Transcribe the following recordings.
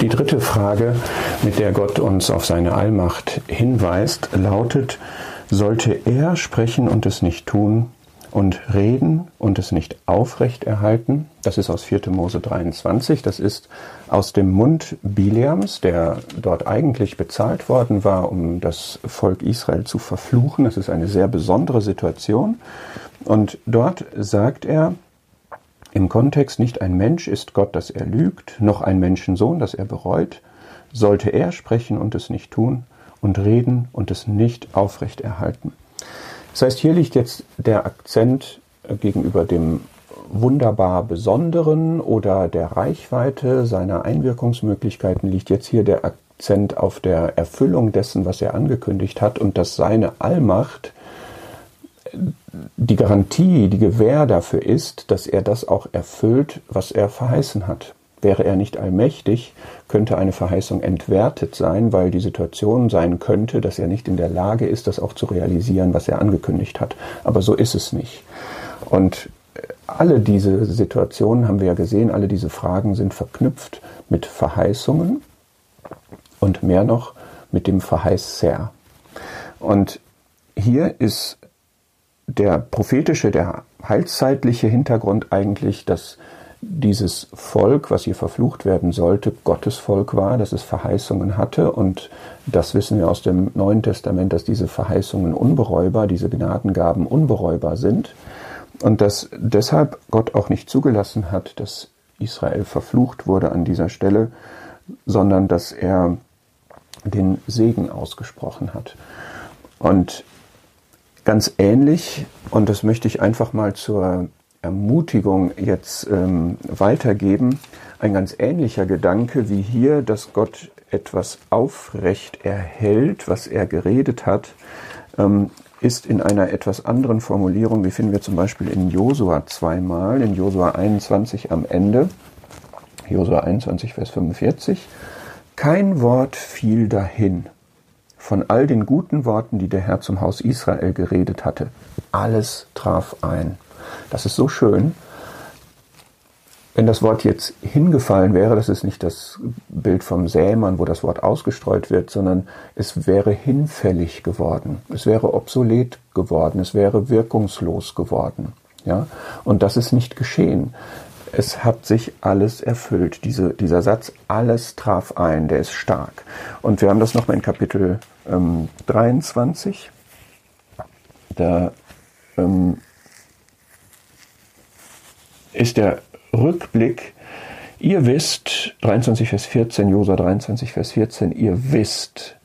Die dritte Frage, mit der Gott uns auf seine Allmacht hinweist, lautet, sollte er sprechen und es nicht tun und reden und es nicht aufrecht erhalten? Das ist aus 4. Mose 23. Das ist aus dem Mund Biliams, der dort eigentlich bezahlt worden war, um das Volk Israel zu verfluchen. Das ist eine sehr besondere Situation. Und dort sagt er, im Kontext nicht ein Mensch ist Gott, dass er lügt, noch ein Menschensohn, dass er bereut, sollte er sprechen und es nicht tun und reden und es nicht aufrecht erhalten. Das heißt, hier liegt jetzt der Akzent gegenüber dem wunderbar Besonderen oder der Reichweite seiner Einwirkungsmöglichkeiten liegt jetzt hier der Akzent auf der Erfüllung dessen, was er angekündigt hat und dass seine Allmacht die Garantie, die Gewähr dafür ist, dass er das auch erfüllt, was er verheißen hat. Wäre er nicht allmächtig, könnte eine Verheißung entwertet sein, weil die Situation sein könnte, dass er nicht in der Lage ist, das auch zu realisieren, was er angekündigt hat. Aber so ist es nicht. Und alle diese Situationen haben wir ja gesehen, alle diese Fragen sind verknüpft mit Verheißungen und mehr noch mit dem Verheißer. Und hier ist der prophetische, der heilszeitliche Hintergrund eigentlich, dass dieses Volk, was hier verflucht werden sollte, Gottes Volk war, dass es Verheißungen hatte und das wissen wir aus dem Neuen Testament, dass diese Verheißungen unbereubar, diese Gnadengaben unbereubar sind und dass deshalb Gott auch nicht zugelassen hat, dass Israel verflucht wurde an dieser Stelle, sondern dass er den Segen ausgesprochen hat. Und ganz ähnlich, und das möchte ich einfach mal zur Ermutigung jetzt ähm, weitergeben, ein ganz ähnlicher Gedanke wie hier, dass Gott etwas aufrecht erhält, was er geredet hat, ähm, ist in einer etwas anderen Formulierung, wie finden wir zum Beispiel in Josua zweimal, in Josua 21 am Ende, Josua 21, Vers 45, kein Wort fiel dahin von all den guten Worten, die der Herr zum Haus Israel geredet hatte. Alles traf ein. Das ist so schön. Wenn das Wort jetzt hingefallen wäre, das ist nicht das Bild vom Sämann, wo das Wort ausgestreut wird, sondern es wäre hinfällig geworden. Es wäre obsolet geworden. Es wäre wirkungslos geworden. Ja? Und das ist nicht geschehen es hat sich alles erfüllt. Diese, dieser Satz, alles traf ein, der ist stark. Und wir haben das nochmal in Kapitel ähm, 23. Da ähm, ist der Rückblick, ihr wisst, 23 Vers 14, Josa 23 Vers 14, ihr wisst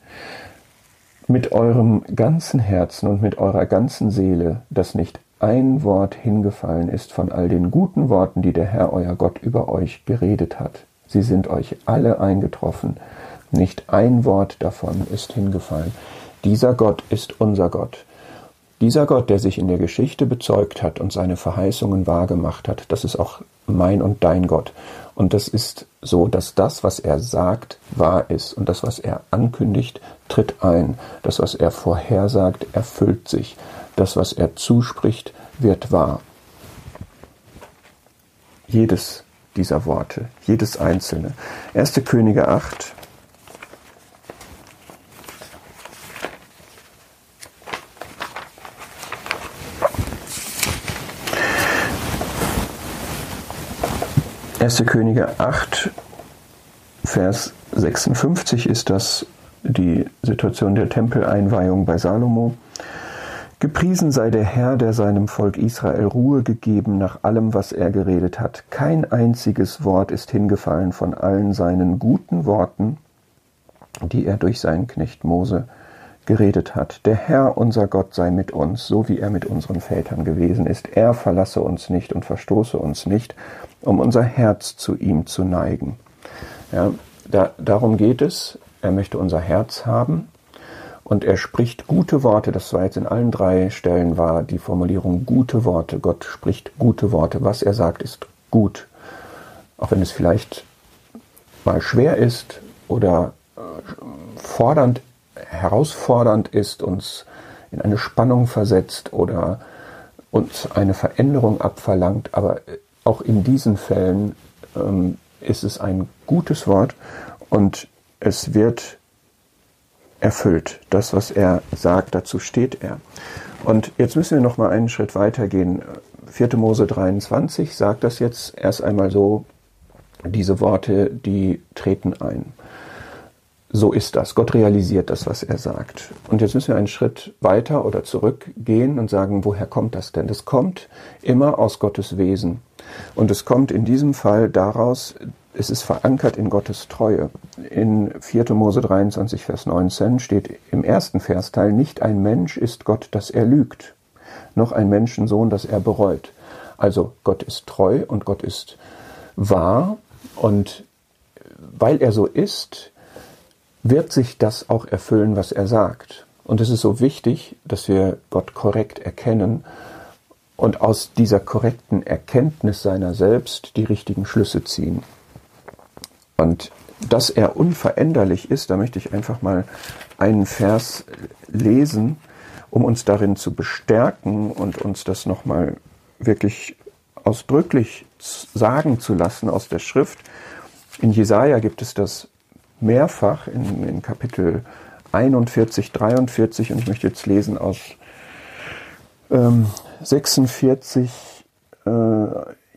mit eurem ganzen Herzen und mit eurer ganzen Seele, dass nicht ein Wort hingefallen ist von all den guten Worten, die der Herr euer Gott über euch geredet hat. Sie sind euch alle eingetroffen. Nicht ein Wort davon ist hingefallen. Dieser Gott ist unser Gott. Dieser Gott, der sich in der Geschichte bezeugt hat und seine Verheißungen wahrgemacht hat, das ist auch mein und dein Gott. Und das ist so, dass das, was er sagt, wahr ist. Und das, was er ankündigt, tritt ein. Das, was er vorhersagt, erfüllt sich das, was er zuspricht, wird wahr. Jedes dieser Worte, jedes einzelne. 1. Könige 8. Erste Könige 8, Vers 56 ist das die Situation der Tempeleinweihung bei Salomo. Gepriesen sei der Herr, der seinem Volk Israel Ruhe gegeben nach allem, was er geredet hat. Kein einziges Wort ist hingefallen von allen seinen guten Worten, die er durch seinen Knecht Mose geredet hat. Der Herr, unser Gott, sei mit uns, so wie er mit unseren Vätern gewesen ist. Er verlasse uns nicht und verstoße uns nicht, um unser Herz zu ihm zu neigen. Ja, da, darum geht es. Er möchte unser Herz haben und er spricht gute Worte. Das war jetzt in allen drei Stellen war die Formulierung gute Worte. Gott spricht gute Worte. Was er sagt, ist gut. Auch wenn es vielleicht mal schwer ist oder äh, fordernd, herausfordernd ist, uns in eine Spannung versetzt oder uns eine Veränderung abverlangt. Aber äh, auch in diesen Fällen ähm, ist es ein gutes Wort und es wird erfüllt. Das, was er sagt, dazu steht er. Und jetzt müssen wir noch mal einen Schritt weiter gehen. 4. Mose 23 sagt das jetzt erst einmal so, diese Worte, die treten ein. So ist das. Gott realisiert das, was er sagt. Und jetzt müssen wir einen Schritt weiter oder zurückgehen und sagen, woher kommt das denn? Das kommt immer aus Gottes Wesen. Und es kommt in diesem Fall daraus, es ist verankert in Gottes Treue. In 4. Mose 23, Vers 19 steht im ersten Versteil, nicht ein Mensch ist Gott, dass er lügt, noch ein Menschensohn, dass er bereut. Also Gott ist treu und Gott ist wahr und weil er so ist, wird sich das auch erfüllen, was er sagt. Und es ist so wichtig, dass wir Gott korrekt erkennen und aus dieser korrekten Erkenntnis seiner selbst die richtigen Schlüsse ziehen. Und dass er unveränderlich ist, da möchte ich einfach mal einen Vers lesen, um uns darin zu bestärken und uns das nochmal wirklich ausdrücklich sagen zu lassen aus der Schrift. In Jesaja gibt es das mehrfach in, in Kapitel 41, 43 und ich möchte jetzt lesen aus ähm, 46, äh,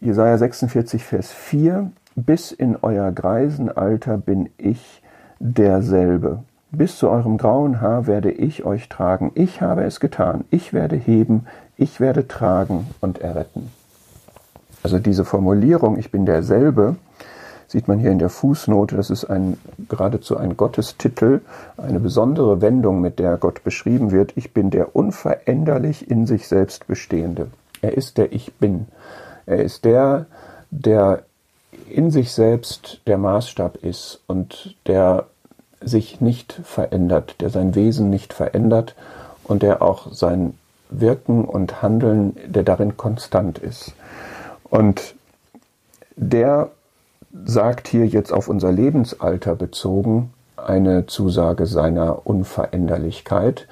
Jesaja 46, Vers 4 bis in euer Greisenalter bin ich derselbe. Bis zu eurem grauen Haar werde ich euch tragen. Ich habe es getan. Ich werde heben, ich werde tragen und erretten. Also diese Formulierung, ich bin derselbe, sieht man hier in der Fußnote, das ist ein, geradezu ein Gottestitel, eine besondere Wendung, mit der Gott beschrieben wird. Ich bin der unveränderlich in sich selbst Bestehende. Er ist der Ich Bin. Er ist der, der in sich selbst der Maßstab ist und der sich nicht verändert, der sein Wesen nicht verändert und der auch sein Wirken und Handeln, der darin konstant ist. Und der sagt hier jetzt auf unser Lebensalter bezogen eine Zusage seiner Unveränderlichkeit.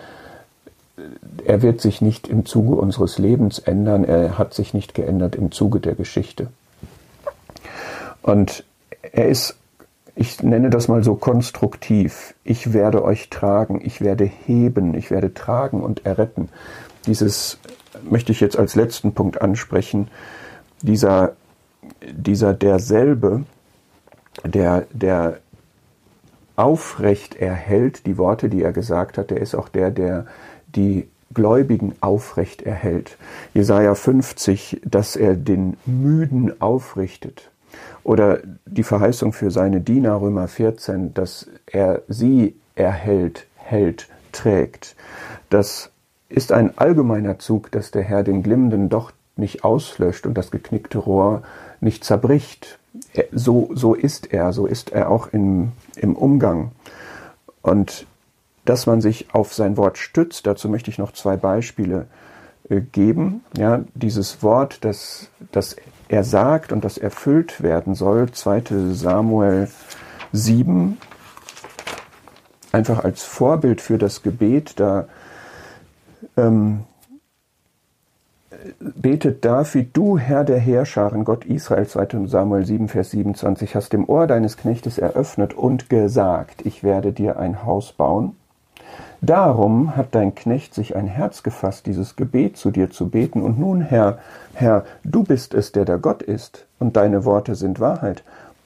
Er wird sich nicht im Zuge unseres Lebens ändern, er hat sich nicht geändert im Zuge der Geschichte. Und er ist, ich nenne das mal so konstruktiv. Ich werde euch tragen, ich werde heben, ich werde tragen und erretten. Dieses möchte ich jetzt als letzten Punkt ansprechen. Dieser, dieser derselbe, der, der aufrecht erhält, die Worte, die er gesagt hat, der ist auch der, der die Gläubigen aufrecht erhält. Jesaja 50, dass er den Müden aufrichtet. Oder die Verheißung für seine Diener, Römer 14, dass er sie erhält, hält, trägt. Das ist ein allgemeiner Zug, dass der Herr den glimmenden Docht nicht auslöscht und das geknickte Rohr nicht zerbricht. So, so ist er, so ist er auch im, im Umgang. Und dass man sich auf sein Wort stützt, dazu möchte ich noch zwei Beispiele äh, geben. Ja, dieses Wort, das, das er sagt und das erfüllt werden soll. 2 Samuel 7, einfach als Vorbild für das Gebet, da ähm, betet David, du Herr der Heerscharen, Gott Israel, 2 Samuel 7, Vers 27, hast dem Ohr deines Knechtes eröffnet und gesagt, ich werde dir ein Haus bauen Darum hat dein Knecht sich ein Herz gefasst, dieses Gebet zu dir zu beten. Und nun, Herr, Herr, du bist es, der der Gott ist, und deine Worte sind Wahrheit.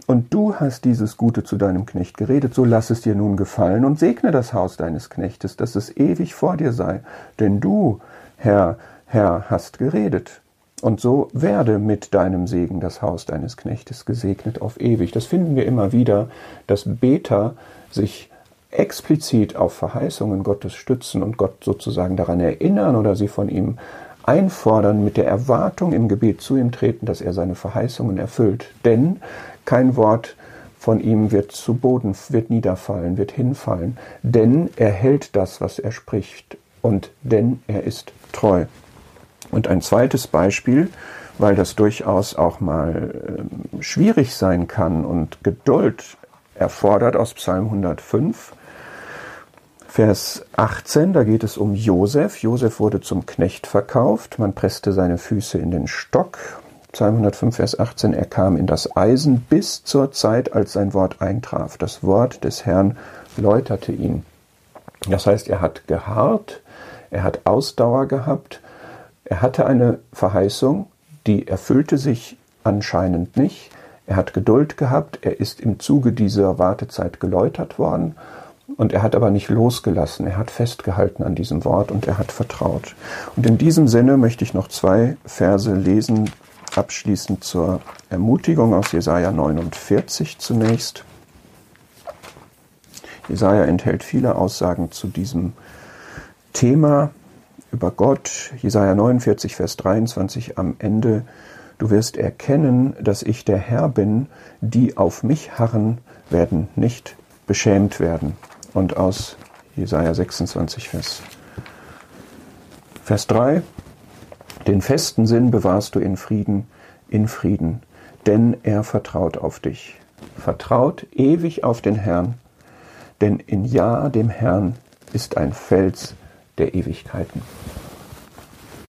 Und du hast dieses Gute zu deinem Knecht geredet, so lass es dir nun gefallen und segne das Haus deines Knechtes, dass es ewig vor dir sei. Denn du, Herr, Herr, hast geredet. Und so werde mit deinem Segen das Haus deines Knechtes gesegnet auf ewig. Das finden wir immer wieder, dass Beter sich explizit auf Verheißungen Gottes stützen und Gott sozusagen daran erinnern oder sie von ihm einfordern, mit der Erwartung im Gebet zu ihm treten, dass er seine Verheißungen erfüllt. Denn kein Wort von ihm wird zu Boden, wird niederfallen, wird hinfallen. Denn er hält das, was er spricht. Und denn er ist treu. Und ein zweites Beispiel, weil das durchaus auch mal äh, schwierig sein kann und Geduld erfordert aus Psalm 105. Vers 18, da geht es um Josef. Josef wurde zum Knecht verkauft. Man presste seine Füße in den Stock. Psalm 105, Vers 18, er kam in das Eisen bis zur Zeit, als sein Wort eintraf. Das Wort des Herrn läuterte ihn. Das heißt, er hat geharrt, er hat Ausdauer gehabt, er hatte eine Verheißung, die erfüllte sich anscheinend nicht. Er hat Geduld gehabt, er ist im Zuge dieser Wartezeit geläutert worden und er hat aber nicht losgelassen, er hat festgehalten an diesem Wort und er hat vertraut. Und in diesem Sinne möchte ich noch zwei Verse lesen, abschließend zur Ermutigung aus Jesaja 49 zunächst. Jesaja enthält viele Aussagen zu diesem Thema über Gott. Jesaja 49, Vers 23 am Ende. Du wirst erkennen, dass ich der Herr bin, die auf mich harren, werden nicht beschämt werden und aus Jesaja 26, Vers, Vers 3. Den festen Sinn bewahrst du in Frieden, in Frieden, denn er vertraut auf dich. Vertraut ewig auf den Herrn, denn in Ja dem Herrn ist ein Fels der Ewigkeiten.